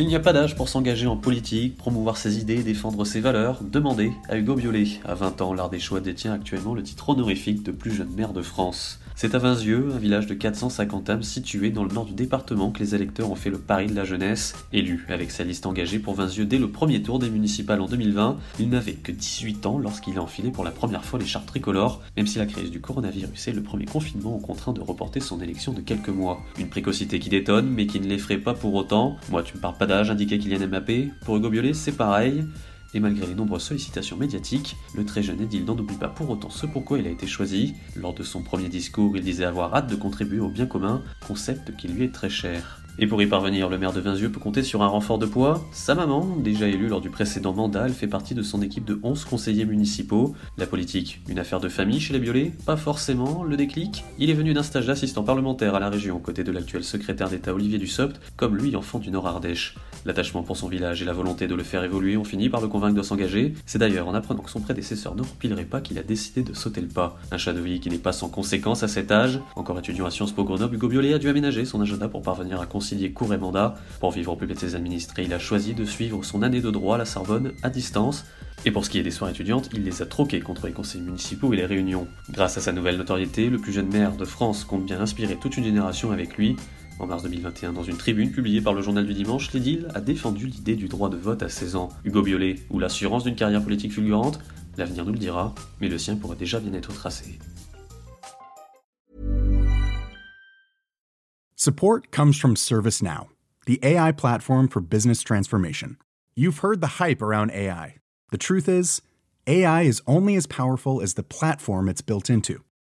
Il n'y a pas d'âge pour s'engager en politique, promouvoir ses idées, défendre ses valeurs. Demandez à Hugo Biolay. À 20 ans, l'Art des Choix détient actuellement le titre honorifique de plus jeune maire de France. C'est à Vinzieux, un village de 450 âmes situé dans le nord du département, que les électeurs ont fait le pari de la jeunesse. Élu avec sa liste engagée pour Vinzieux dès le premier tour des municipales en 2020, il n'avait que 18 ans lorsqu'il a enfilé pour la première fois les chartes tricolores, même si la crise du coronavirus et le premier confinement ont contraint de reporter son élection de quelques mois. Une précocité qui détonne, mais qui ne l'effraie pas pour autant. Moi, tu me parles pas d'âge, indiquait Kylian Mbappé. Pour Hugo c'est pareil. Et malgré les nombreuses sollicitations médiatiques, le très jeune édile n'en oublie pas pour autant ce pourquoi il a été choisi. Lors de son premier discours, il disait avoir hâte de contribuer au bien commun, concept qui lui est très cher. Et pour y parvenir, le maire de Vinzieux peut compter sur un renfort de poids. Sa maman, déjà élue lors du précédent mandat, elle fait partie de son équipe de 11 conseillers municipaux. La politique, une affaire de famille chez les Biolay Pas forcément, le déclic. Il est venu d'un stage d'assistant parlementaire à la région, aux côtés de l'actuel secrétaire d'État Olivier Dussopt, comme lui enfant du Nord-Ardèche. L'attachement pour son village et la volonté de le faire évoluer ont fini par le convaincre de s'engager. C'est d'ailleurs en apprenant que son prédécesseur ne remplirait pas qu'il a décidé de sauter le pas. Un vie qui n'est pas sans conséquence à cet âge. Encore étudiant à Sciences Po Grenoble, Hugo Biolay a dû aménager son agenda pour parvenir à concilier cours et mandat. Pour vivre au plus près de ses administrés, il a choisi de suivre son année de droit à la Sorbonne à distance. Et pour ce qui est des soirées étudiantes, il les a troquées contre les conseils municipaux et les réunions. Grâce à sa nouvelle notoriété, le plus jeune maire de France compte bien inspirer toute une génération avec lui. En mars 2021, dans une tribune publiée par le journal du dimanche, l'édile a défendu l'idée du droit de vote à 16 ans. Hugo Biolay, ou l'assurance d'une carrière politique fulgurante, l'avenir nous le dira, mais le sien pourrait déjà bien être tracé. Support comes from ServiceNow, the AI platform for business transformation. You've heard the hype around AI. The truth is, AI is only as powerful as the platform it's built into.